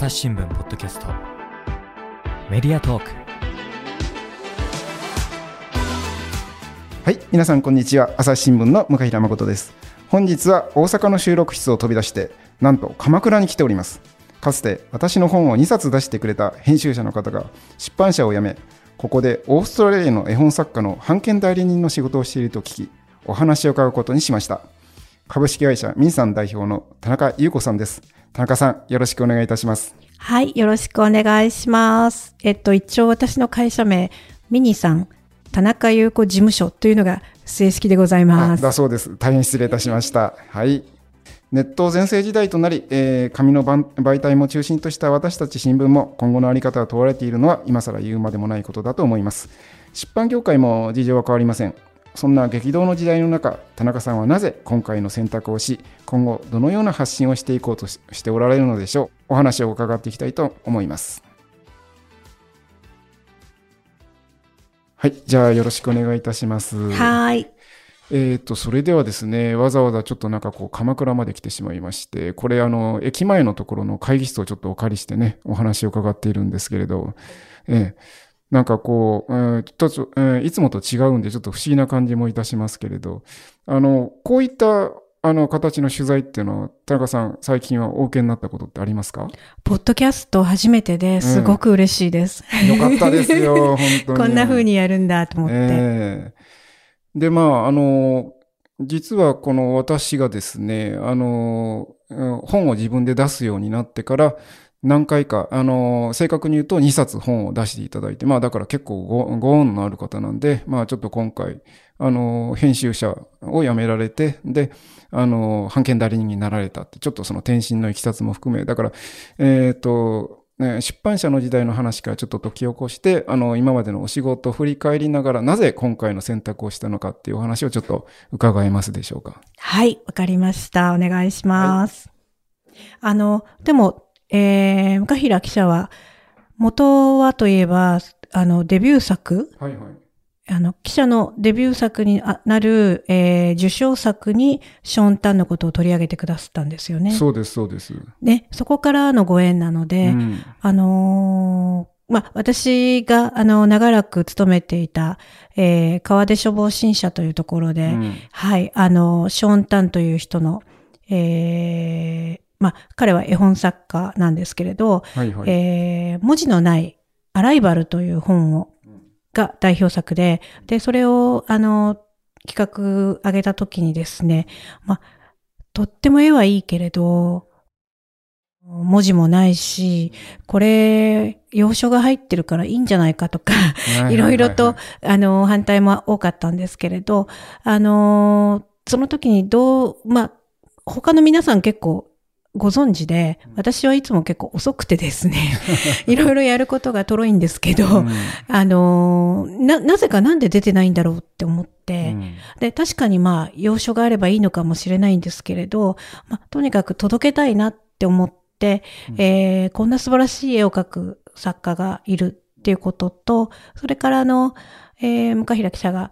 朝日新聞ポッドキャスト。メディアトーク。はい皆さんこんにちは。朝日新聞の向平誠です。本日は大阪の収録室を飛び出してなんと鎌倉に来ております。かつて私の本を2冊出してくれた編集者の方が出版社を辞めここでオーストラリアの絵本作家の版権代理人の仕事をしていると聞きお話を伺うことにしました。株式会社ミンさん代表の田中優子さんです。田中さんよろしくお願いいたします。はい、よろしくお願いします。えっと、一応私の会社名、ミニさん、田中優子事務所というのが正式でございます。あだそうです。大変失礼いたしました。はい。ネット全盛時代となり、えー紙の版媒体も中心とした私たち新聞も今後の在り方が問われているのは今更言うまでもないことだと思います。出版業界も事情は変わりませんそんな激動の時代の中田中さんはなぜ今回の選択をし今後どのような発信をしていこうとししておられるのでしょう？お話を伺っていきたいと思います。はいじゃあよろしくお願いいたします。はい。えー、とそれではですね、わざわざちょっとなんかこう、鎌倉まで来てしまいまして、これ、あの、駅前のところの会議室をちょっとお借りしてね、お話を伺っているんですけれど、ええなんかこう、えーと、えーいつもと違うんで、ちょっと不思議な感じもいたしますけれど、あの、こういった、あの、形の取材っていうのは、田中さん、最近はお受けになったことってありますか？ポッドキャスト初めてですごく嬉しいです。よかったですよ、本当に。こんな風にやるんだと思って。ええで、まあ、あの、実はこの私がですね、あの、うん本を自分で出すようになってから、何回か、あの、正確に言うと2冊本を出していただいて、まあだから結構ごご恩のある方なんで、まあちょっと今回、あの、編集者を辞められて、で、あの、版権代理人になられたって、ちょっとその転身のいきさつも含め、だから、えっ、と、ね、出版社の時代の話からちょっと解き起こして、あの、今までのお仕事を振り返りながら、なぜ今回の選択をしたのかっていうお話をちょっと伺えますでしょうか？はい、わかりました。お願いします。あの、でも、えー、向平記者は、元はといえば、あの、デビュー作はいはい。あの、記者のデビュー作にあなる、えー受賞作にショーン・タンのことを取り上げてくださったんですよね。そうです、そうです。ね、そこからのご縁なので、うんあのーまあ、私が、あの、長らく勤めていた、えー川出処方新社というところで、うんはい、あの、ショーン・タンという人の、えーまあ、彼は絵本作家なんですけれど、はいはい。えー文字のないアライバルという本を、が代表作で、で、それを、あの、企画上げた時にですね、まあ、とっても絵はいいけれど、文字もないし、これ、要所が入ってるからいいんじゃないかとか、いろいろと、あの、反対も多かったんですけれど、あの、その時にどう、まあ、他の皆さん結構ご存知で、私はいつも結構遅くてですね、いろいろやることがとろいんですけど、うん。あの、な、なぜかなんで出てないんだろうって思って、うん。で、確かにまあ、要所があればいいのかもしれないんですけれど、まあ、とにかく届けたいなって思って、えーこんな素晴らしい絵を描く作家がいるっていうことと、それからあの、えー、向平記者が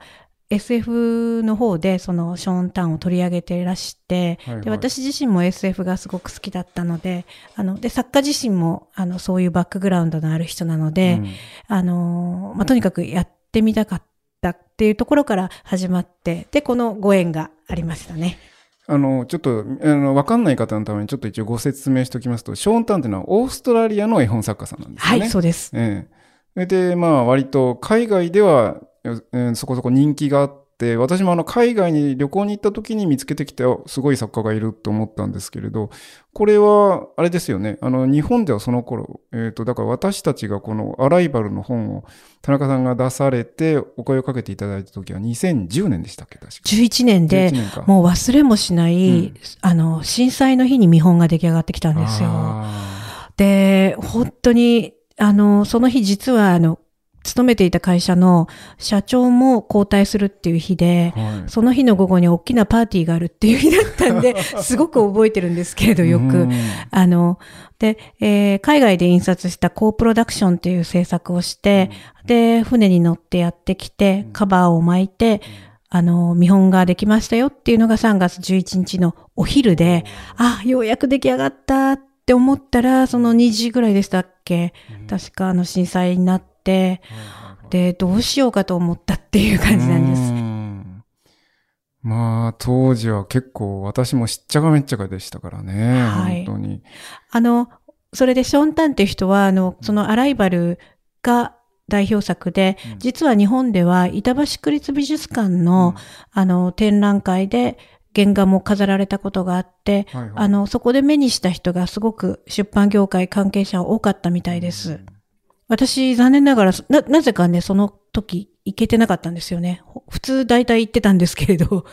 SF の方でそのショーン・タンを取り上げていらして、はいはいで私自身も SF がすごく好きだったので、あの、で、作家自身もあの、そういうバックグラウンドのある人なので、うんあのーまあ、とにかくやってみたかったっていうところから始まって、で、このご縁がありましたね。あの、ちょっと、あの、わかんない方のためにちょっと一応ご説明しておきますと、ショーン・タンっていうのはオーストラリアの絵本作家さんなんですよね。はい、そうです。ええ。それで、まあ、割と海外では、えーそこそこ人気があって、私もあの、海外に旅行に行った時に見つけてきて、おすごい作家がいると思ったんですけれど、これは、あれですよね。あの、日本ではその頃、えっ、と、だから私たちがこのアライバルの本を田中さんが出されて、お声をかけていただいた時は2010年でしたっけ確か。11年で11、年か。もう忘れもしない、うんあの、震災の日に見本が出来上がってきたんですよ。あで、本当に、あの、その日実は、あの、勤めていた会社の社長も交代するっていう日で、ーはい。その日の午後に大きなパーティーがあるっていう日だったんで、すごく覚えてるんですけれど、よく。うん。あの、で、えー海外で印刷したコープロダクションっていう制作をして、で、船に乗ってやってきて、カバーを巻いて、あの、見本ができましたよっていうのが3月11日のお昼で、あ、ようやく出来上がったっって思ったら、その2時ぐらいでしたっけ、うん。確かあの震災になって、はいはいはい。で、どうしようかと思ったっていう感じなんです。うん。まあ、当時は結構私もしっちゃかめっちゃかでしたからね。はい。本当に。あの、それでショーン・タンっていう人は、あの、そのアライバルが代表作で、うん。実は日本では板橋区立美術館の、あの、展覧会で原画も飾られたことがあって、はいはいあの、そこで目にした人がすごく出版業界関係者は多かったみたいです。私、残念ながら、な、なぜかね、その時、行けてなかったんですよね。ほ普通大体行ってたんですけれど。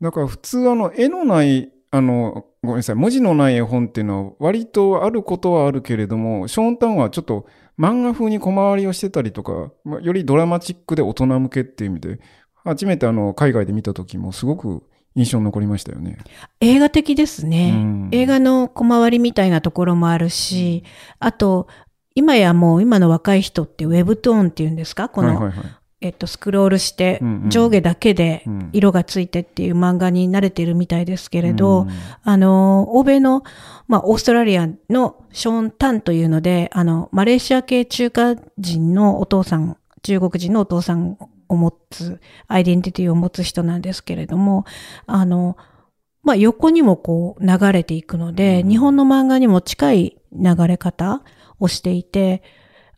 だから普通あの絵のない、あの、ごめんなさい、文字のない絵本っていうのは割とあることはあるけれども、ショーンタンはちょっと漫画風に小回りをしてたりとか、まあよりドラマチックで大人向けっていう意味で、初めてあの海外で見た時もすごく印象に残りましたよね。映画的ですね。うん映画の小回りみたいなところもあるし、あと、今やもう今の若い人ってウェブトーンっていうんですか？この、はいはいはい。えっと、スクロールして上下だけでうん色がついてっていう漫画に慣れてるみたいですけれど、うんあの、欧米の、まあ、オーストラリアのショーン・タンというので、あの、マレーシア系中華人のお父さん、中国人のお父さんを持つ、アイデンティティを持つ人なんですけれども、あの、まあ、横にもこう流れていくので、うん日本の漫画にも近い流れ方をしていて、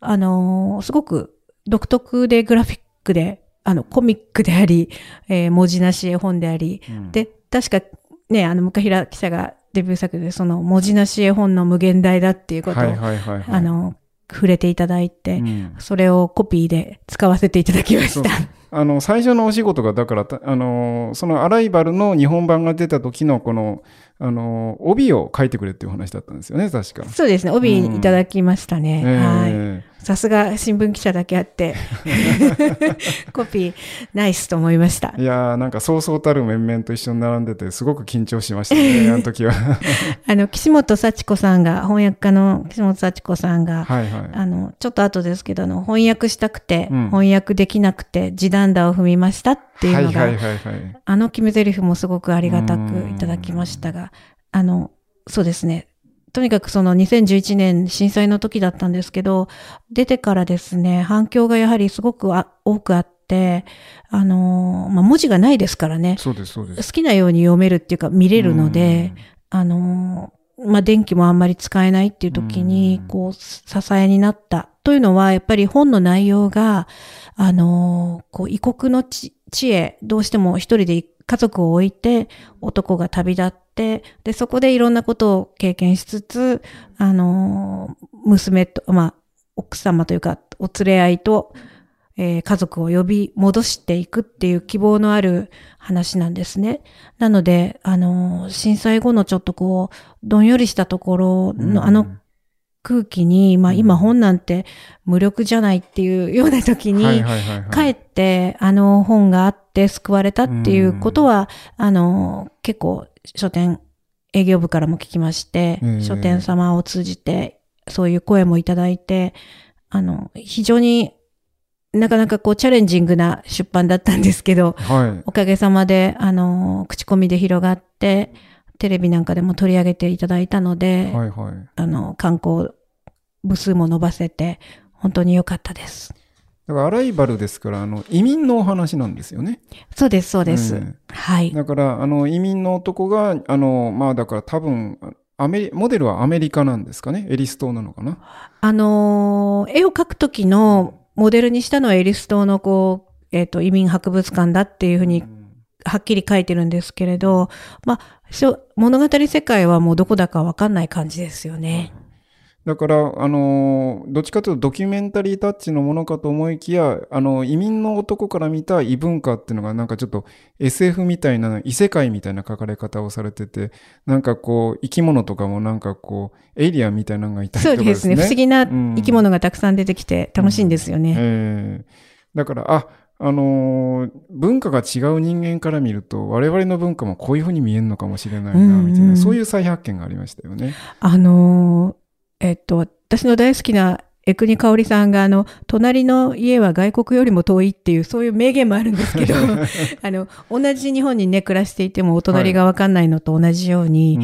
あの、すごく独特でグラフィックで、あの、コミックであり、えー文字なし絵本であり、うんで、確かね、あの、向平記者がデビュー作で、その文字なし絵本の無限大だっていうことを、あの、触れていただいて、うんそれをコピーで使わせていただきました。あの、最初のお仕事が、だから、たあの、そのアライバルの日本版が出た時のこの、あの、帯を書いてくれっていうお話だったんですよね、確か。そうですね、帯いただきましたね。はい。えさすが新聞記者だけあって、コピーナイスと思いましたえ。いやーなんかそうそうたる面々と一緒に並んでて、すごく緊張しましたね、あの時は。あの、岸本幸子さんが、翻訳家の岸本幸子さんが、はいはい。あの、ちょっと後ですけど、あの、翻訳したくて、うん翻訳できなくて、地団打を踏みましたっていうのが、はいはいはいはい。あの決め台詞もすごくありがたくいただきましたが、あの、そうですね。とにかくその2011年震災の時だったんですけど、出てからですね、反響がやはりすごくあ多くあって、あの、まあ、文字がないですからね、そうですそうです。好きなように読めるっていうか見れるので、あの、まあ、電気もあんまり使えないっていう時にうん、こう、支えになった。というのは、やっぱり本の内容が、あの、こう、異国の地地へ、どうしても一人で家族を置いて、男が旅立って、で、そこでいろんなことを経験しつつ、あの、娘と、まあ、奥様というか、お連れ合いと、えー家族を呼び戻していくっていう希望のある話なんですね。なので、あの、震災後のちょっとこう、どんよりしたところの、あの空気に、まあうん今本なんて無力じゃないっていうような時に、かえってあの本があって救われたっていうことは、あの、結構書店営業部からも聞きまして、ええ書店様を通じてそういう声もいただいて、あの、非常になかなかこうチャレンジングな出版だったんですけど、はい。おかげさまで、あの、口コミで広がって、テレビなんかでも取り上げていただいたので、はいはい。あの、観光部数も伸ばせて、本当に良かったです。だからアライバルですから、あの、移民のお話なんですよね。そうです、そうです。えはい。だから、あの、移民の男が、あの、まあだから多分、アメリ、モデルはアメリカなんですかね。エリス島なのかな。あのー絵を描くときのモデルにしたのはエリス島のこう、えっ、と、移民博物館だっていうふうにはっきり書いてるんですけれど、まあ、しょ物語世界はもうどこだかわかんない感じですよね。だから、あのーどっちかというとドキュメンタリータッチのものかと思いきや、あの、移民の男から見た異文化っていうのがなんかちょっと SF みたいな、異世界みたいな書かれ方をされてて、なんかこう、生き物とかもなんかこう、エイリアンみたいなのがいたりとかそうですね。不思議な生き物がたくさん出てきて楽しいんですよね。ええだから、あ、あのー文化が違う人間から見ると、我々の文化もこういうふうに見えるのかもしれないな、みたいな、うんうんそういう再発見がありましたよね。あのーえっと、私の大好きな江国香織さんが、あの、隣の家は外国よりも遠いっていう、そういう名言もあるんですけど、あの、同じ日本にね、暮らしていても、お隣がわかんないのと同じように、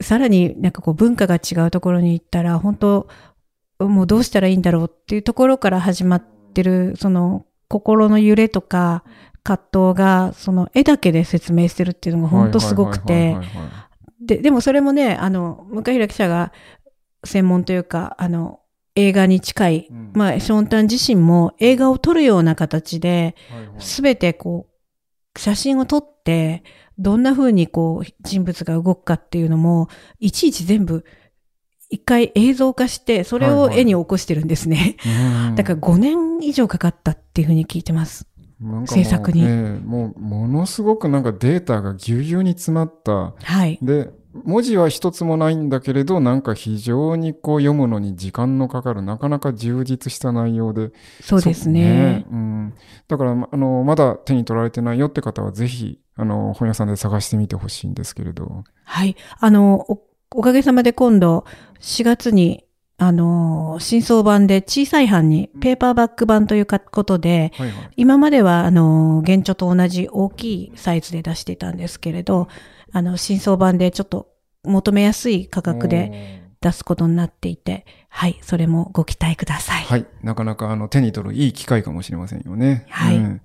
さらになんかこう文化が違うところに行ったら、本当もうどうしたらいいんだろうっていうところから始まってる、その心の揺れとか葛藤が、その絵だけで説明してるっていうのが本当すごくて。はい、はいはいはいはいで、でもそれもね、あの、向平記者が専門というか、あの、映画に近い、うんまあ、ショーンタン自身も映画を撮るような形で、すべてこう、写真を撮って、どんな風にこう、人物が動くかっていうのも、いちいち全部、一回映像化して、それを絵に起こしてるんですね。うんだから5年以上かかったっていう風に聞いてます。制作にええもう、ものすごくなんかデータがぎゅうぎゅうに詰まった。はい。で、文字は一つもないんだけれど、なんか非常にこう読むのに時間のかかる、なかなか充実した内容で。そうですね。そううん。だから、まあの、まだ手に取られてないよって方は、ぜひ、あの、本屋さんで探してみてほしいんですけれど。はい。あの、お、おかげさまで今度、4月に、あの、新装版で小さい版に、ペーパーバック版というかことで、はいはい。今までは、あの、原著と同じ大きいサイズで出していたんですけれど、あの、新装版でちょっと求めやすい価格で出すことになっていて、はい、それもご期待ください。はい。なかなかあの手に取るいい機会かもしれませんよね。はいうん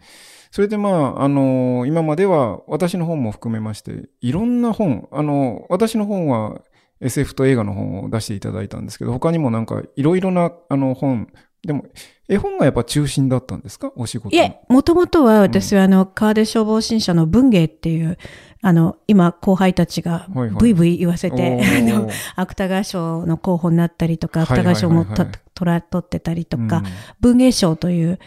それでまあ、あの今までは私の本も含めまして、いろんな本、あの私の本は SF と映画の本を出していただいたんですけど、他にもなんかいろいろなあの本、でも絵本がやっぱ中心だったんですか？お仕事のいえ、もともとは私はあの、川出消防新社の文芸っていう、あの、今後輩たちがはいはい。ブイブイ言わせて、おー。あの、芥川賞の候補になったりとか、はいはいはいはい。芥川賞もと取ら取ってたりとか、うん文芸賞という、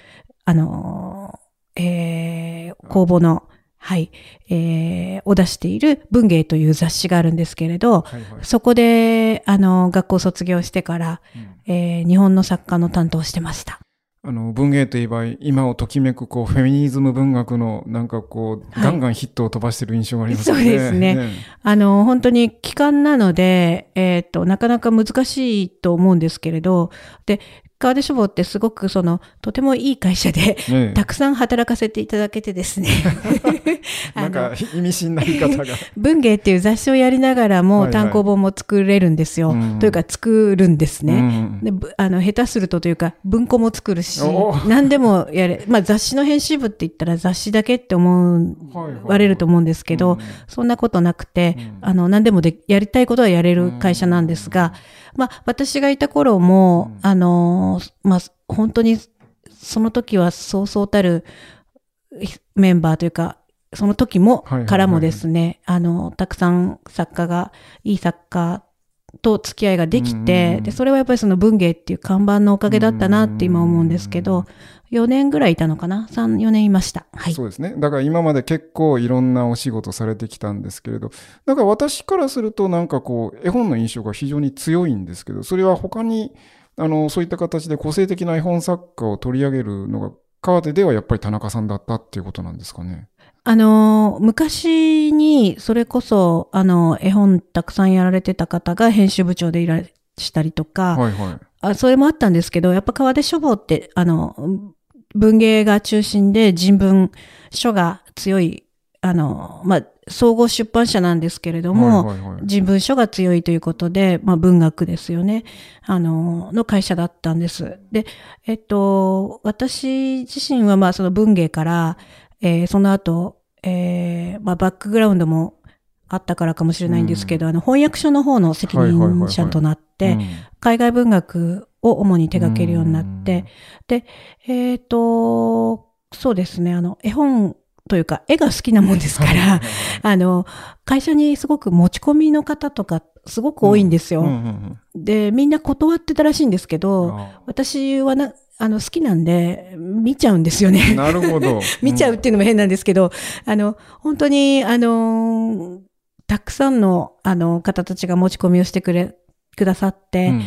あのー、えー、公募の、はい、えー、を出している文芸という雑誌があるんですけれど、はいはい。そこで、あの、学校卒業してから、うん。えー、日本の作家の担当をしてました。あの文芸といえば今をときめくこうフェミニズム文学のなんかこう、はい。ガンガンヒットを飛ばしてる印象がありますよね。そうですね。あの、本当に期間なので、えっ、と、なかなか難しいと思うんですけれど、で、川出書房ってすごくその、とてもいい会社で、たくさん働かせていただけてですね。あなんのか意味深な言い方が。文芸っていう雑誌をやりながらはいはい。も単行本も作れるんですよ。うんというか作るんですね。うんでぶあの下手するとというか文庫も作るしお何でもやれ、まあ、雑誌の編集部って言ったら雑誌だけって思うはいはい。われると思うんですけど、うんそんなことなくて、うん。あの何でもでやりたいことはやれる会社なんですが、まあ、私がいた頃も、うん。あのまあ、本当にその時はそうそうたるメンバーというかその時もからもですね、あのたくさん作家がいい作家と付き合いができて、うんでそれはやっぱりその文芸っていう看板のおかげだったなって今思うんですけど、4年ぐらいいたのかな ?3、4年いました。はい。そうですね。だから今まで結構いろんなお仕事されてきたんですけれど、だから私からするとなんかこう、絵本の印象が非常に強いんですけど、それは他に、あの、そういった形で個性的な絵本作家を取り上げるのが、川手ではやっぱり田中さんだったっていうことなんですかね？あのー、昔に、それこそ、あの、絵本たくさんやられてた方が編集部長でいらしたりとか、はいはい。あそれもあったんですけど、やっぱ川出書房って、あの、文芸が中心で人文書が強い、あの、まあ、総合出版社なんですけれども、はいはいはい人文書が強いということで、まあ文学ですよね。あの、の会社だったんです。で、えっと、私自身はまあその文芸から、えーその後、えーまあバックグラウンドもあったからかもしれないんですけど、あの翻訳書の方の責任者となって、うん海外文学を主に手掛けるようになって、で、えっ、と、そうですね、あの、絵本というか、絵が好きなもんですから、あの、会社にすごく持ち込みの方とか、すごく多いんですよ。うんうんで、みんな断ってたらしいんですけうんど、あ私はな、あの、好きなんで、見ちゃうんですよね。なるほど。見ちゃうっていうのも変なんですけど、あの、本当に、あの、たくさんの、あの、方たちが持ち込みをしてくれ、くださって、うん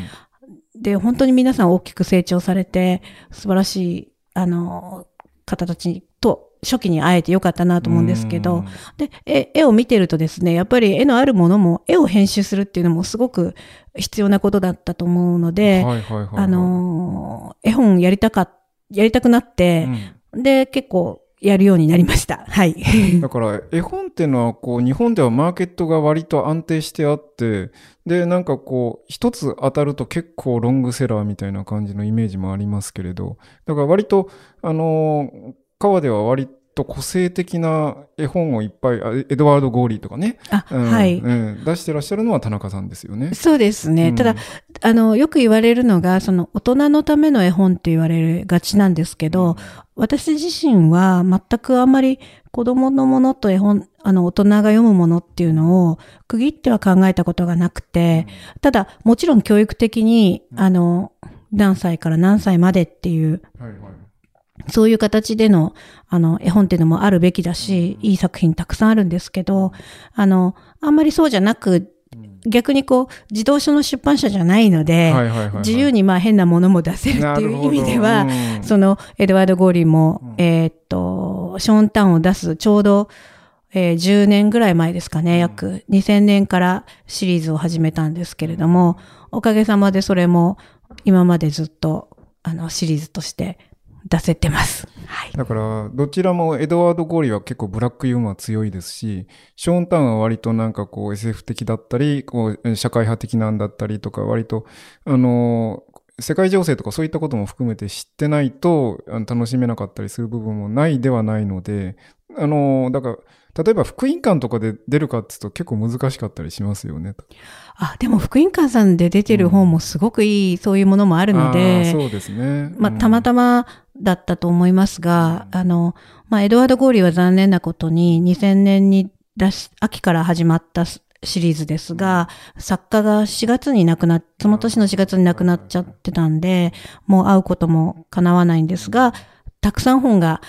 で、本当に皆さん大きく成長されて、素晴らしい、あの、方たちと初期に会えてよかったなと思うんですけどうん、で、絵絵を見てるとですね、やっぱり絵のあるものも、絵を編集するっていうのもすごく必要なことだったと思うので、あの、絵本やりたか、やりたくなって、で、結構やるようになりました。はい。だから絵本っていうのはこう日本ではマーケットが割と安定してあってでなんかこう一つ当たると結構ロングセラーみたいな感じのイメージもありますけれどだから割とあの川では割と個性的な絵本をいっぱいあエドワード・ゴーリーとかね、あ、うんはい。うん出してらっしゃるのは田中さんですよね。そうですね。うん。ただ、あの、よく言われるのが、その、大人のための絵本って言われがちなんですけど、私自身は全くあんまり子供のものと絵本、あの、大人が読むものっていうのを区切っては考えたことがなくて、ただ、もちろん教育的に、あの、何歳から何歳までっていう、はいはいそういう形での、あの、絵本っていうのもあるべきだし、いい作品たくさんあるんですけど、あの、あんまりそうじゃなく、逆にこう、自動書の出版社じゃないので、はいはいはいはい。自由にまあ変なものも出せるっていう意味では、そのエドワード・ゴーリーも、うん。えーっと、ショーンタンを出すちょうど、えー10年ぐらい前ですかね、約2000年からシリーズを始めたんですけれども、おかげさまでそれも今までずっとあのシリーズとして出せてます。はい。だから、どちらもエドワード・ゴーリーは結構ブラックユーモア強いですし、ショーン・タウンは割となんかこう SF 的だったり、こう社会派的なんだったりとか、割と、あのー世界情勢とかそういったことも含めて知ってないと楽しめなかったりする部分もないではないので、あのーだから、例えば福音館とかで出るかっていうと結構難しかったりしますよね。あ、でも福音館さんで出てる本もすごくいい、そういうものもあるので、そうですね。まあ、たまたまだったと思いますが、あの、まあ、エドワード・ゴーリーは残念なことに2000年に出し、秋から始まったシリーズですが、作家が4月に亡くなっ、その年の4月に亡くなっちゃってたんで、もう会うことも叶わないんですが、たくさん本が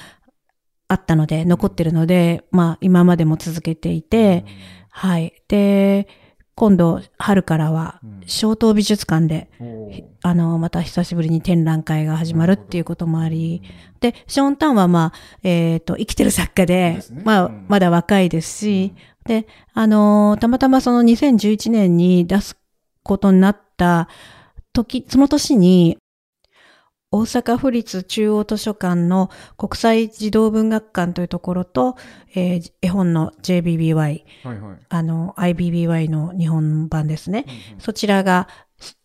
あったので、残ってるので、まあ、今までも続けていて、はい。で、今度、春からは、小東美術館で、あの、また久しぶりに展覧会が始まるっていうこともあり、で、ショーン・タンはまあ、えっ、と、生きてる作家で、ね。まあ、うん。まだ若いですし、で、あのーたまたまその2011年に出すことになった時、その年に、大阪府立中央図書館の国際児童文学館というところと、えー絵本の JBBY、はいはい。あの、IBBY の日本版ですね。そちらが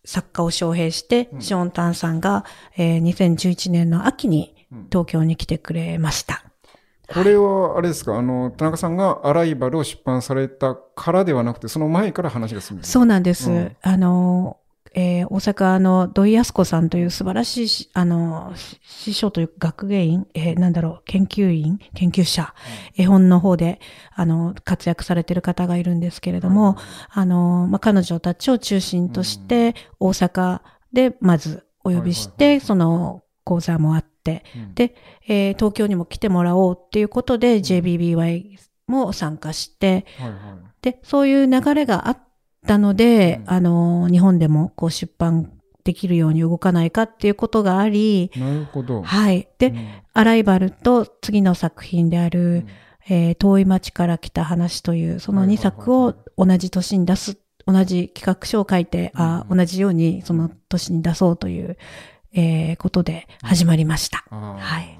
作家を招聘して、うんショーン・タンさんが、えー2011年の秋にうん東京に来てくれました。これは、あれですか、あの、田中さんがアライバルを出版されたからではなくて、その前から話が進むんでそうなんです。うんあの、えー大阪の土井康子さんという素晴らしいし、あの、し師匠というか学芸員、えーなんだろう、研究員、研究者、絵本の方で、あの、活躍されている方がいるんですけれども、あの、まあ、彼女たちを中心として、大阪でまずお呼びして、その講座もあって、うん。でえー東京にも来てもらおうっていうことで JBBY も参加して、はいはい。で、そういう流れがあったので、うんあの、日本でもこう出版できるように動かないかっていうことがあり、なるほど。はい。で、うんアライバルと次の作品である、うんえー遠い町から来た話という、その2作を同じ年に出す、同じ企画書を書いて、あうん同じようにその年に出そうという、えーことで始まりました。はい。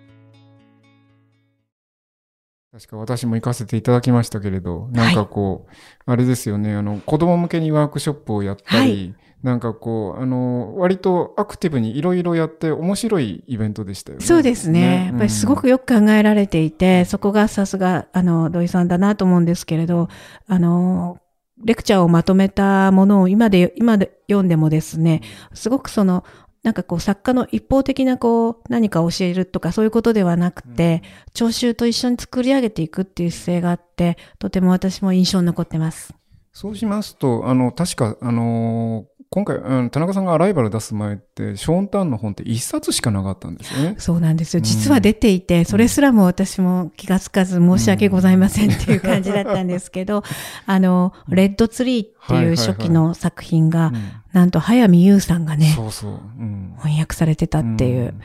確か私も行かせていただきましたけれど、なんかこう、あれですよね、あの、子供向けにワークショップをやったり、なんかこう、あの、割とアクティブにいろいろやって面白いイベントでしたよね。そうですね。やっぱりすごくよく考えられていて、そこがさすが、あの、土井さんだなと思うんですけれど、あの、レクチャーをまとめたものを今で、今で読んでもですね、すごくその、なんかこう作家の一方的なこう何か教えるとかそういうことではなくて、聴衆と一緒に作り上げていくっていう姿勢があって、とても私も印象に残ってます。そうしますと、あの、確か、あの今回、うん、田中さんがアライバル出す前って、ショーン・ターンの本って一冊しかなかったんですよね。そうなんですよ。うん実は出ていて、それすらも私も気がつかず申し訳ございませんっていう感じだったんですけど、あの、レッドツリーっていう初期の作品が、うんなんと早見優さんがね、そうそう。うん翻訳されてたっていう、ん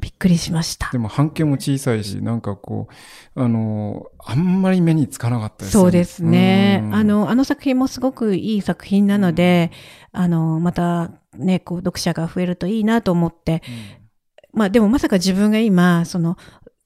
びっくりしましたで。も半径も小さいし、なんかこう、あのーあんまり目につかなかったですよね。そうですね。うんあ、の、あの作品もすごくいい作品なので、あの、またね、こう、読者が増えるといいなと思って、まあでもまさか自分が今、その、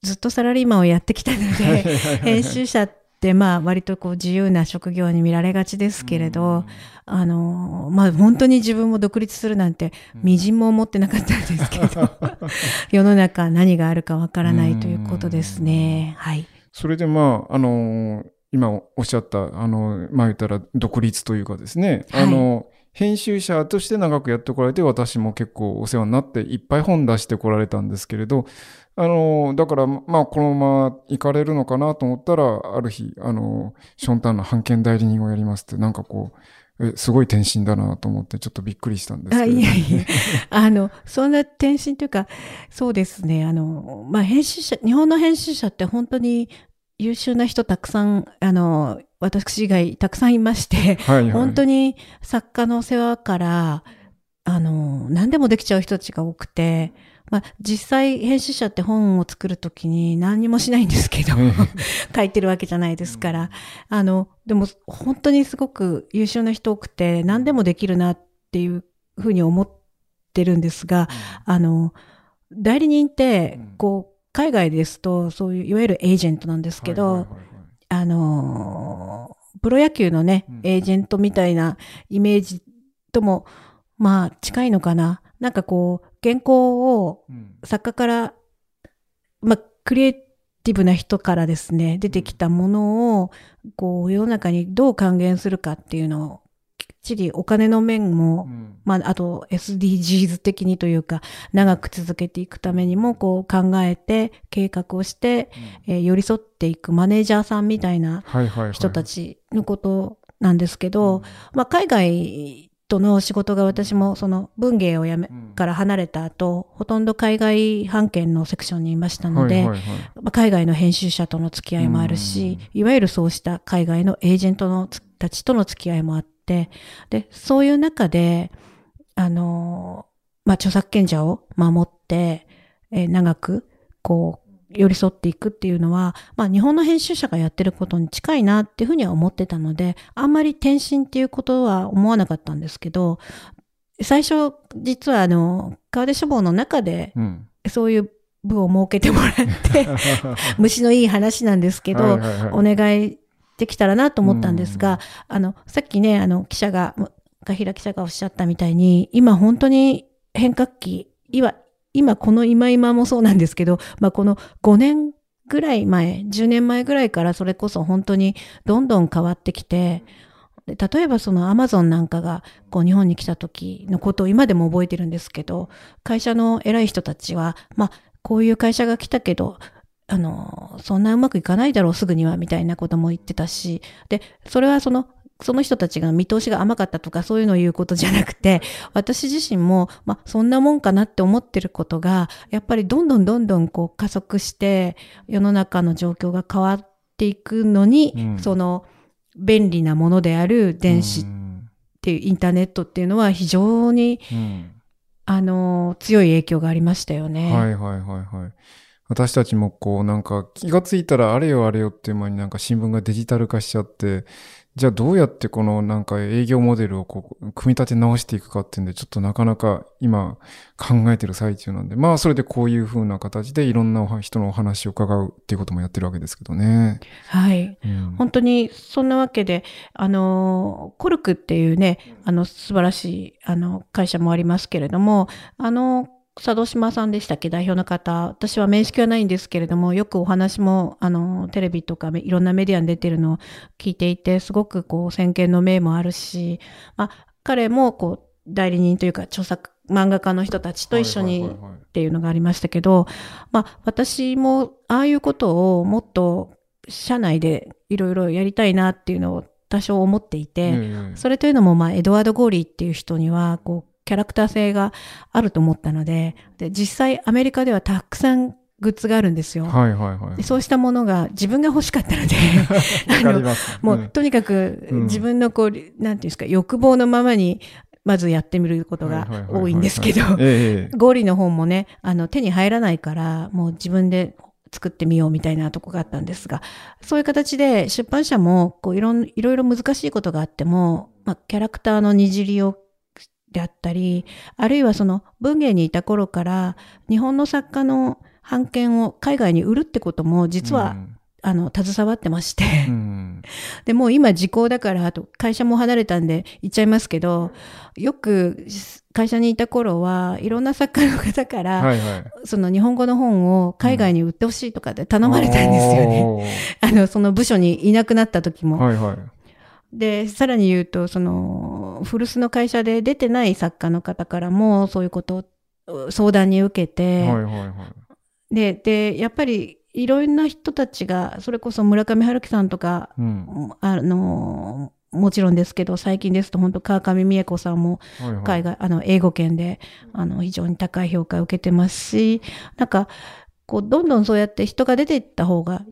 ずっとサラリーマンをやってきたので、編集者ってまあ割とこう自由な職業に見られがちですけれど、あの、まあ本当に自分も独立するなんて、みじんも思ってなかったんですけど、世の中何があるかわからないということですね。はい。それでまあ、あのー今おっしゃった、あの、まあ言ったら独立というかですね、はい。あの、編集者として長くやってこられて、私も結構お世話になっていっぱい本出してこられたんですけれど、あの、だから、まあ、このまま行かれるのかなと思ったら、ある日、あの、ショーンターンの版権代理人をやりますって、なんかこう、えすごい転身だなと思って、ちょっとびっくりしたんですあけど。いやいや、あの、そんな転身というか、そうですね、あの、まあ、編集者、日本の編集者って本当に優秀な人たくさん、あの、私以外たくさんいまして、はいはい。本当に作家の世話から、あの、何でもできちゃう人たちが多くて、まあ、実際編集者って本を作るときに何にもしないんですけど、書いてるわけじゃないですから、あの、でも本当にすごく優秀な人多くて、何でもできるなっていうふうに思ってるんですが、あの、代理人ってうん、こう、海外ですと、そういう、いわゆるエージェントなんですけど、はいはいはいはい。あのープロ野球のねうん、エージェントみたいなイメージとも、まあ、近いのかな。なんかこう、原稿をうん。作家から、まあ、クリエイティブな人からですね、出てきたものを、こう、世の中にどう還元するかっていうのを、きっちりお金の面も、うん。まあ、あと SDGs 的にというか、長く続けていくためにも、こう考えて、計画をして、えー寄り添っていくマネージャーさんみたいな。人たちのことなんですけど、まあ、海外との仕事が私もその文芸をやめ、うん。から離れた後、ほとんど海外版権のセクションにいましたので、まあ、海外の編集者との付き合いもあるし、いわゆるそうした海外のエージェントのつたちとの付き合いもあって、で、そういう中で、あのーまあ、著作権者を守って、えー長く、こう、寄り添っていくっていうのは、まあ、日本の編集者がやってることに近いなっていうふうには思ってたので、あんまり転身っていうことは思わなかったんですけど、最初、実はあの、川出書房の中で、うん。そういう部を設けてもらって、虫のいい話なんですけど、はいはいはいお願いできたらなと思ったんですが、あの、さっきね、あの、記者が、かひら記者がおっしゃったみたいに、今本当に変革期、今、今この今今もそうなんですけど、まあこの5年ぐらい前、10年前ぐらいからそれこそ本当にどんどん変わってきて、例えばそのアマゾンなんかがこう日本に来た時のことを今でも覚えてるんですけど、会社の偉い人たちは、まあこういう会社が来たけど、あの、そんなうまくいかないだろう、すぐには、みたいなことも言ってたし、で、それはその、その人たちが見通しが甘かったとかそういうのを言うことじゃなくて、私自身も、まあ、そんなもんかなって思ってることが、やっぱりどんどんどんどんこう加速して、世の中の状況が変わっていくのに、うんその、便利なものである電子っうんていうインターネットっていうのは非常に、うんあの、強い影響がありましたよね。はいはいはいはい。私たちもこうなんか気がついたらあれよあれよっていう間になんか新聞がデジタル化しちゃって、じゃあどうやってこのなんか営業モデルをこう組み立て直していくかっていうんでちょっとなかなか今考えてる最中なんで、まあそれでこういう風な形でいろんな人のお話を伺うっていうこともやってるわけですけどね。はい。うん本当にそんなわけで、あの、コルクっていうね、あの、素晴らしい、あの、会社もありますけれども、あの、佐渡島さんでしたっけ？代表の方。私は面識はないんですけれども、よくお話も、あの、テレビとかいろんなメディアに出てるのを聞いていて、すごくこう、先見の明もあるし、まあ、彼もこう、代理人というか、著作、漫画家の人たちと一緒にっていうのがありましたけど、まあ私もああいうことをもっと社内でいろいろやりたいなっていうのを多少思っていて、ええそれというのも、まあ、エドワード・ゴーリーっていう人には、こう、キャラクター性があると思ったので、で、実際アメリカではたくさんグッズがあるんですよ。はいはいはい。でそうしたものが自分が欲しかったので、わかります。もう、んとにかくうん自分のこう、なんていうんですか、欲望のままに、まずやってみることが多いんですけど、ええゴーリーの本もね、あの、手に入らないから、もう自分で作ってみようみたいなとこがあったんですが、そういう形で出版社も、こういろん、いろいろ難しいことがあっても、まあ、キャラクターのにじりを、であったり、あるいはその文芸にいた頃から、日本の作家の版権を海外に売るってことも、実は、あの、携わってまして、うん、う んで、もう今時効だから、あと会社も離れたんで言っちゃいますけど、よく会社にいた頃はいろんな作家の方から、はいはい。その日本語の本を海外に売ってほしいとかって頼まれたんですよね。ね。あの、その部署にいなくなった時も。はいはい。で、さらに言うと、その、古巣の会社で出てない作家の方からもそういうことを相談に受けて、はいはいはい。で、で、やっぱりいろんな人たちが、それこそ村上春樹さんとか、うん。あの、もちろんですけど、最近ですと本当川上美恵子さんもはいはい。海外、あの、英語圏で、あの、非常に高い評価を受けてますし、なんか、こう、どんどんそうやって人が出ていった方が、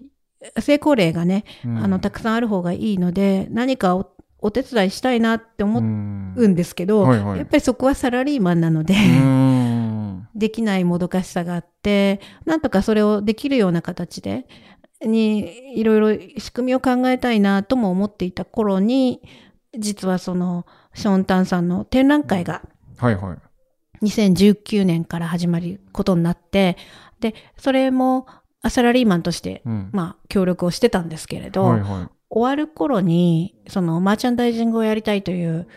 成功例がね、うんあの、たくさんある方がいいので、何かおお手伝いしたいなって思うんですけど、はいはいやっぱりそこはサラリーマンなので、うん。できないもどかしさがあって、なんとかそれをできるような形で、に、いろいろ仕組みを考えたいなとも思っていた頃に、実はその、ショーン・タンさんの展覧会がはいはい。2019年から始まることになって、で、それもサラリーマンとして、うん。まあ、協力をしてたんですけれど、はいはい。終わる頃に、その、マーチャンダイジングをやりたいという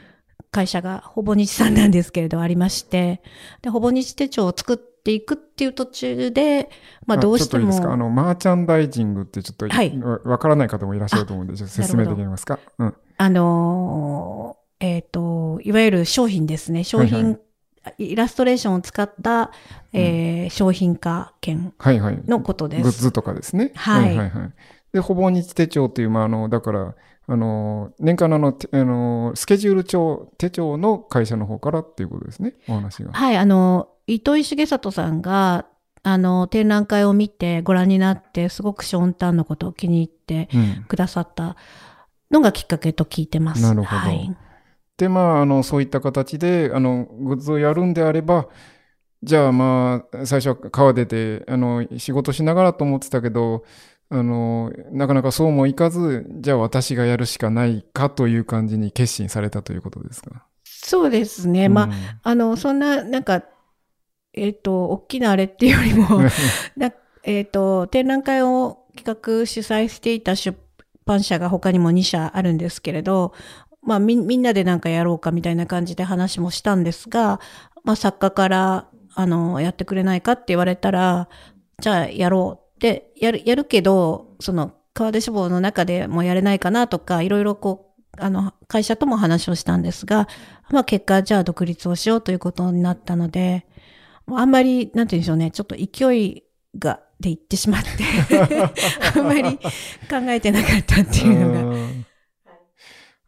会社が、ほぼ日さんなんですけれど、ありまして、で、ほぼ日手帳を作っていくっていう途中で、まあ、どうしても、ちょっといいですか？あの、マーチャンダイジングってちょっと、はいわわからない方もいらっしゃると思うんで、ちょっと説明できますか？うん。あのーえっ、と、いわゆる商品ですね。商品、イラストレーションを使った、えー商品化券はいはい。のことです。グッズとかですね。はいはいはい。で、ほぼ日手帳っていう、まあ、あの、だから、あの、年間のあの、てあの、スケジュール帳、手帳の会社の方からっていうことですね、お話が。はい、あの、糸井重里さんが、あの、展覧会を見てご覧になって、すごくショーンタンのことを気に入ってうん。くださったのがきっかけと聞いてます。なるほどはい。で、まあ、あの、そういった形で、あの、グッズをやるんであれば、じゃあまあ、最初は川出て、あの、仕事しながらと思ってたけど、あの、なかなかそうもいかず、じゃあ私がやるしかないかという感じに決心されたということですか？そうですね。まあ、あの、そんな、なんか、えっ、と、大きなあれっていうよりも、なえっ、と、展覧会を企画主催していた出版社が他にも2社あるんですけれど、まあみみんなでなんかやろうかみたいな感じで話もしたんですが、まあ作家から、あの、やってくれないかって言われたら、じゃあやろうって、やる、やるけど、その、川出志望の中でもやれないかなとか、いろいろこう、あの、会社とも話をしたんですが、まあ結果、じゃあ独立をしようということになったので、あんまり、なんて言うんでしょうね、ちょっと勢いが、で言ってしまって、あんまり考えてなかったっていうのが。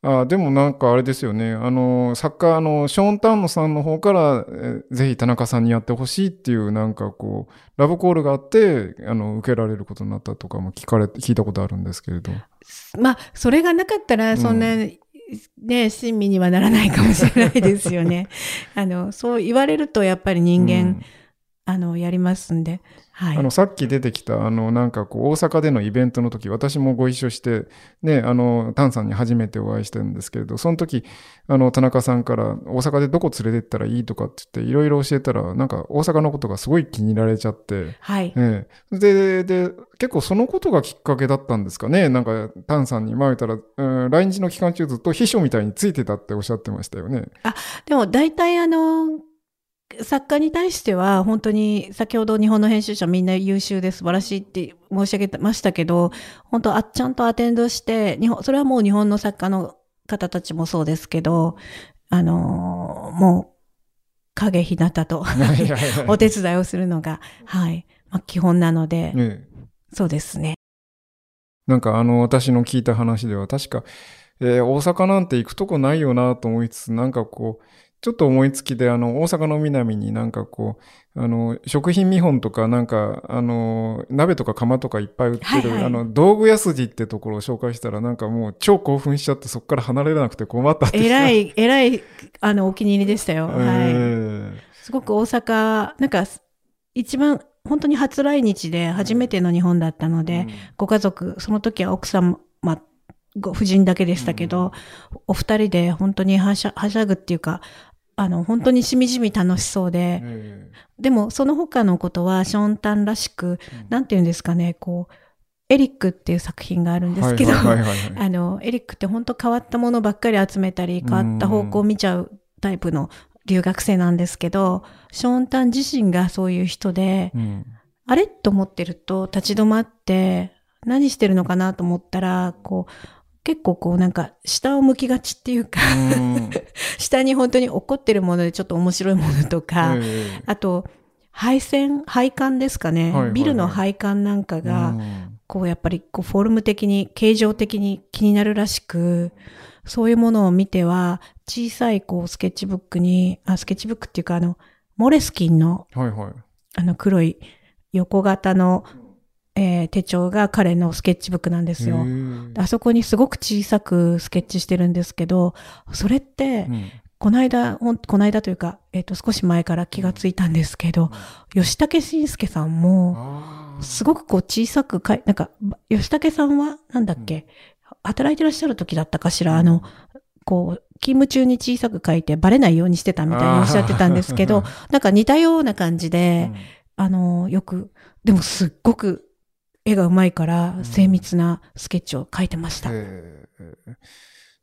うんあでもなんかあれですよね。あの、作家、あの、ショーン・タンノさんの方から、えーぜひ田中さんにやってほしいっていう、なんかこう、ラブコールがあって、あの、受けられることになったとかも聞かれ、聞いたことあるんですけれど。まあ、それがなかったら、そんな、ね、親身にはならないかもしれないですよね。あの、そう言われると、やっぱり人間、うんあの、やりますんで。はい。あの、さっき出てきた、あの、なんかこう、大阪でのイベントの時、私もご一緒して、ね、あの、タンさんに初めてお会いしたんですけれど、その時、あの、田中さんから、大阪でどこ連れてったらいいとかって言って、いろいろ教えたら、なんか、大阪のことがすごい気に入られちゃって、はい。ええ、で、で、結構そのことがきっかけだったんですかね。なんか、タンさんに前言ったら、うん、来日の期間中ずっと秘書みたいについてたっておっしゃってましたよね。でも、大体あの、作家に対しては、本当に、先ほど日本の編集者みんな優秀で素晴らしいって申し上げましたけど、本当あ、ちゃんとアテンドして、日本、それはもう日本の作家の方たちもそうですけど、あのーもう、影ひなたと お手伝いをするのが、はい、まあ、基本なので、ねえそうですね。なんかあの、私の聞いた話では、確か、えー大阪なんて行くとこないよなと思いつつ、なんかこう、ちょっと思いつきで、あの、大阪の南になんかこう、あの、食品見本とか、なんか、あの、鍋とか釜とかいっぱい売ってる、はいはいあの、道具屋筋ってところを紹介したら、なんかもう超興奮しちゃって、そこから離れなくて困ったって。えらい、えらい、あの、お気に入りでしたよ。えはい。ーすごく大阪、なんか、一番、本当に初来日で初めての日本だったので、ご家族、その時は奥様、ご夫人だけでしたけど、お二人で本当にはしゃ、はしゃぐっていうか、あの、本当にしみじみ楽しそうで、えでもその他のことはショーンタンらしく、ーなんて言うんですかね、こう、エリックっていう作品があるんですけど、あの、エリックって本当変わったものばっかり集めたり、変わった方向を見ちゃうタイプの留学生なんですけど、ショーンタン自身がそういう人で、うん。あれ？と思ってると立ち止まって、何してるのかなと思ったら、こう、結構こうなんか下を向きがちっていうか、うん 下に本当に起こってるものでちょっと面白いものとか、えあと、配線、配管ですかね。はいはいはいビルの配管なんかーが、うんこうやっぱりこうフォルム的に、形状的に気になるらしく、そういうものを見ては、小さいこうスケッチブックに、あ、スケッチブックっていうかあの、モレスキンのはいはい。あの黒い横型の、えー手帳が彼のスケッチブックなんですよ。あそこにすごく小さくスケッチしてるんですけど、それってう、ん。この間、ほんこの間というか、えっ、と、少し前から気がついたんですけど、吉武慎介さんも、すごくこう小さくかい、なんか、ば吉武さんは、なんだっけ、働いてらっしゃる時だったかしら、あの、こう、勤務中に小さく書いてバレないようにしてたみたいにおっしゃってたんですけど、なんか似たような感じで、あの、よく、でもすっごく絵がうまいからうん精密なスケッチを描いてました。えー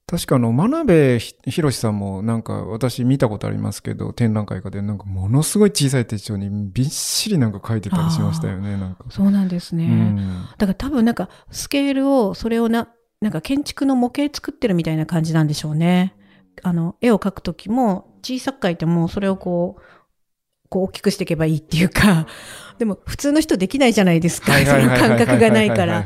確かあの、真鍋ひ博さんもなんか私見たことありますけど、展覧会かでなんかものすごい小さい手帳にびっしりなんか書いてたりしましたよね、なんか。そうなんですね。うんだから多分なんかスケールを、それをな、なんか建築の模型作ってるみたいな感じなんでしょうね。あの、絵を描くときも小さく描いてもそれをこう、こう大きくしていけばいいっていうか、でも普通の人できないじゃないですか。その感覚がないから。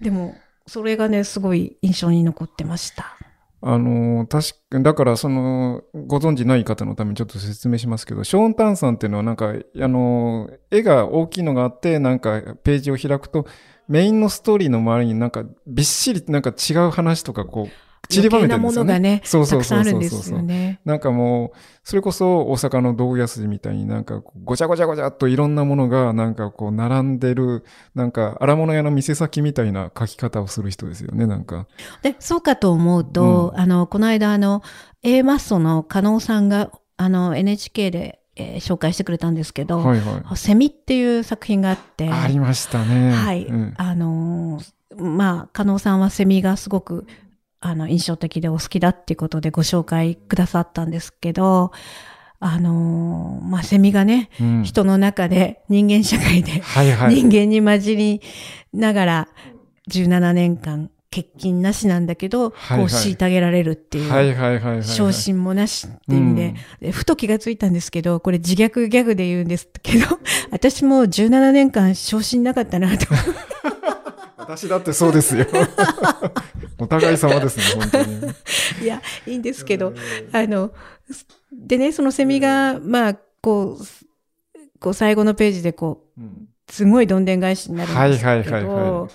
でも、それがね、すごい印象に残ってました。あのー、確か、だからその、ご存知ない方のためにちょっと説明しますけど、ショーン・タンさんっていうのはなんか、あのー、絵が大きいのがあって、なんかページを開くと、メインのストーリーの周りになんかびっしりなんか違う話とかこう、散りばめてるんですよね。余計なものがね、そうそうそうそうですよね。なんかもう、それこそ大阪の道具屋筋みたいになんかごちゃごちゃごちゃっといろんなものがなんかこう並んでる、なんか荒物屋の店先みたいな書き方をする人ですよね、なんか。で、そうかと思うと、うんあの、この間、あの、A マッソの加納さんが、あの、NHK で、えー紹介してくれたんですけど、はいはい。セミっていう作品があって、ありましたね。はい。うんあのーまあ、加納さんはセミがすごく、あの、印象的でお好きだっていうことでご紹介くださったんですけど、あのーまあ、セミがね、うん人の中で、人間社会で、はいはい。人間に混じりながら、17年間、欠勤なしなんだけど、はいはいこう虐げられるっていう。はいはいはいはいはい。昇進もなしっていうんで、でふと気がついたんですけど、これ自虐ギャグで言うんですけど、私も17年間昇進なかったなと。私だってそうですよ。お互い様ですね、本当に。いや、いいんですけど、あの、でね、そのセミが、まあ、こう、こう最後のページでこう、うんすごいどんでん返しになるんですけど、はいはいはいは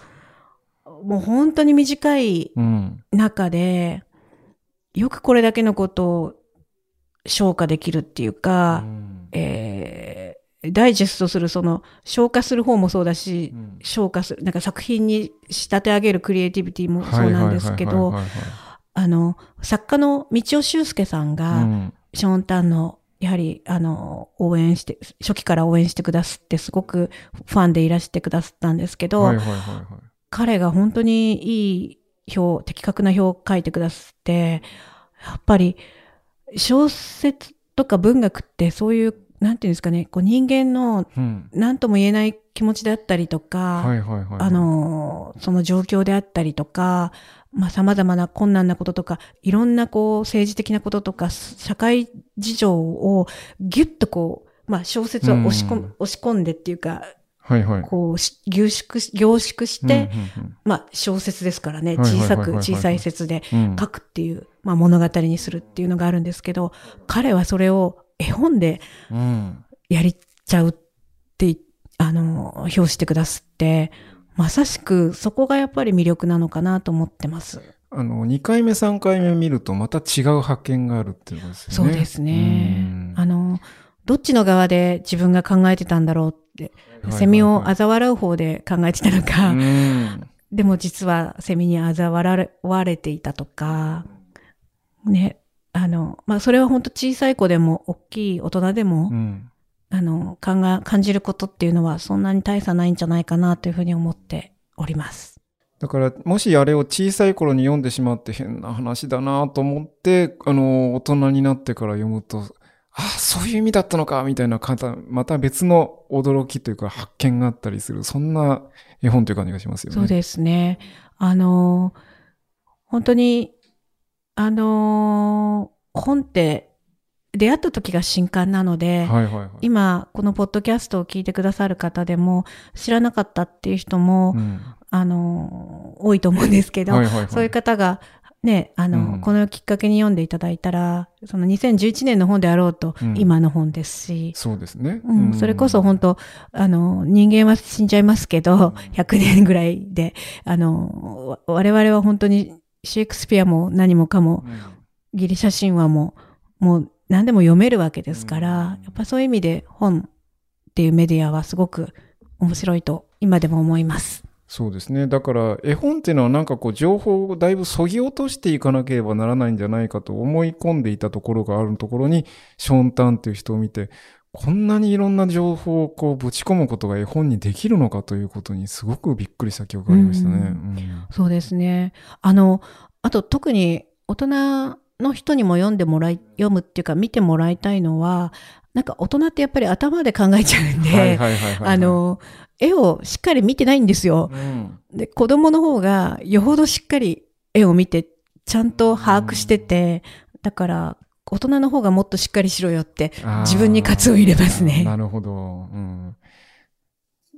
もう本当に短いうん。中で、よくこれだけのことを消化できるっていうか、うんえーダイジェストするその消化する方もそうだし、うん。消化する、なんか作品に仕立て上げるクリエイティビティもそうなんですけど、あの、作家の道尾修介さんはいが、はいうん。ショーンタンの、やはり、あの、応援して、初期から応援してくださって、すごくファンでいらしてくださったんですけど。彼が本当にいい表、的確な表を書いてくださって、やっぱり小説とか文学ってそういう、なんていうんですかね、こう人間のうん。何とも言えない気持ちであったりとか、はいはいはい。あ、の、その状況であったりとか、まあ様々な困難なこととか、いろんなこう政治的なこととか、社会事情をギュッとこう、まあ小説は押し込,、うん押し込んでっていうか、はいはい。こうし、凝縮し、凝縮して、うんまあ、小説ですからね、小さく、小さい説で書くっていう、まあ、物語にするっていうのがあるんですけど、彼はそれを絵本でうんやりちゃうって、あの、表してくださって、まさしくそこがやっぱり魅力なのかなと思ってます。あの、2回目、3回目見るとまた違う発見があるっていうことですよね。そうですねうん。あの、どっちの側で自分が考えてたんだろうって、セミを嘲笑う方で考えてたのか、うんでも実はセミに嘲笑われていたとか、ね、あの、まあ、それは本当小さい子でも大きい大人でも、うんあの、考え、感じることっていうのはそんなに大差ないんじゃないかなというふうに思っております。だから、もしあれを小さい頃に読んでしまって変な話だなと思って、あの、大人になってから読むと、ああ、そういう意味だったのか、みたいなかた、また別の驚きというか発見があったりする、そんな絵本という感じがしますよね。そうですね。あの、本当に、あの、本って出会った時が新刊なので、はいはいはい。今、このポッドキャストを聞いてくださる方でも、知らなかったっていう人も、うん。あの、多いと思うんですけど、はいはいはい。そういう方が、ね、あの、うん。このきっかけに読んでいただいたら、その2011年の本であろうと、うん。今の本ですし、そうですね。うん、それこそ本当、あの、人間は死んじゃいますけど、100年ぐらいで、あの、わ我々は本当にシェイクスピアも何もかも、うんギリシャ神話も、もう何でも読めるわけですから、うんやっぱそういう意味で本っていうメディアはすごく面白いと今でも思います。そうですね。だから、絵本っていうのはなんかこう、情報をだいぶ削ぎ落としていかなければならないんじゃないかと思い込んでいたところがあるところに、ショーンタンっていう人を見て、こんなにいろんな情報をこう、ぶち込むことが絵本にできるのかということにすごくびっくりした記憶がありましたね。うんうんそうですね。あの、あと特に大人の人にも読んでもらい、読むっていうか見てもらいたいのは、なんか大人ってやっぱり頭で考えちゃうんで。あ、の、絵をしっかり見てないんですよ。うん。で、子供の方がよほどしっかり絵を見て、ちゃんと把握してて、だから、大人の方がもっとしっかりしろよって、自分に喝を入れますねなるほど。うん。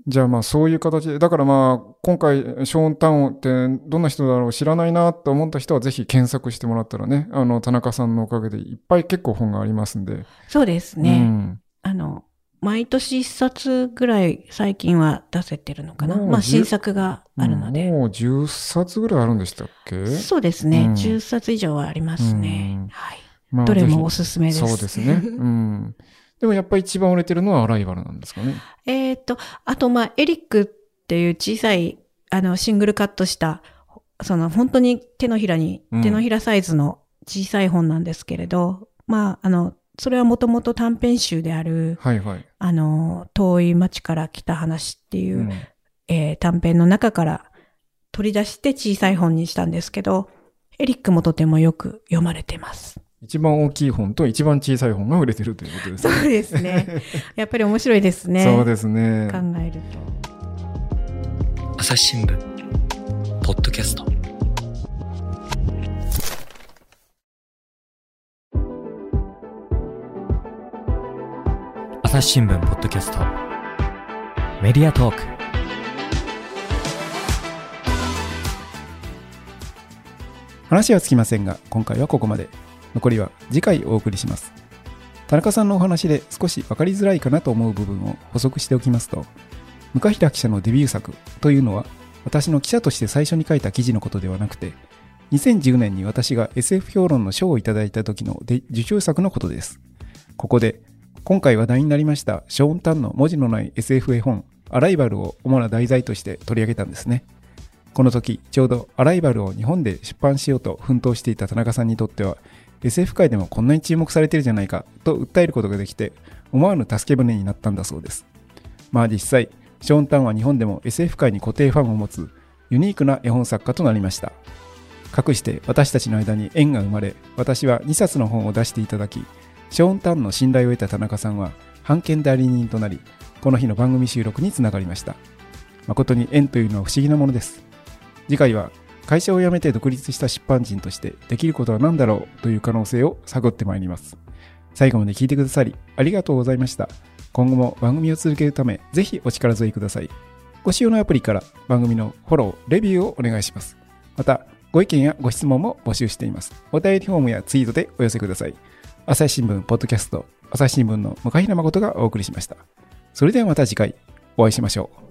じゃあまあそういう形で、だからまあ今回ショーン・タウンってどんな人だろう知らないなと思った人はぜひ検索してもらったらね、あの田中さんのおかげでいっぱい結構本がありますんで。そうですね。うんあの、毎年一冊ぐらい最近は出せてるのかな。まあ新作があるので。もう10冊ぐらいあるんでしたっけ？そうですね。うん10冊以上はありますね。うんはい。まあどれもおすすめです。そうですね。うん。でもやっぱり一番売れてるのはアライバルなんですかね。えっと、あと、まあ、エリックっていう小さい、あの、シングルカットした、その、本当に手のひらに、うん手のひらサイズの小さい本なんですけれど、まあ、あの、それはもともと短編集である、はいはい。あの、遠い町から来た話っていう、うんえー短編の中から取り出して小さい本にしたんですけど、エリックもとてもよく読まれてます。一番大きい本と一番小さい本が売れてるということですね。そうですね。やっぱり面白いですね。そうですね。考えると。朝日新聞ポッドキャスト朝日新聞ポッドキャストメディアトーク話はつきませんが今回はここまで残りは次回お送りします。田中さんのお話で少し分かりづらいかなと思う部分を補足しておきますと向平記者のデビュー作というのは私の記者として最初に書いた記事のことではなくて2010年に私が SF 評論の賞をいただいた時の受賞作のことです。ここで今回話題になりましたショーン・タンの文字のない SF 絵本アライバルを主な題材として取り上げたんですね。この時ちょうどアライバルを日本で出版しようと奮闘していた田中さんにとっては SF 界でもこんなに注目されてるじゃないかと訴えることができて思わぬ助け舟になったんだそうです。まあ実際ショーン・タンは日本でも SF 界に固定ファンを持つユニークな絵本作家となりました。かくして私たちの間に縁が生まれ私は2冊の本を出していただきショーン・タンの信頼を得た田中さんは版権代理人となりこの日の番組収録につながりました。誠に縁というのは不思議なものです。次回は会社を辞めて独立した出版人としてできることは何だろうという可能性を探ってまいります最後まで聞いてくださりありがとうございました今後も番組を続けるため、ぜひお力添えください。ご使用のアプリから番組のフォロー、レビューをお願いします。また、ご意見やご質問も募集しています。お便りフォームやツイートでお寄せください。朝日新聞ポッドキャスト、朝日新聞の向平誠がお送りしました。それではまた次回お会いしましょう。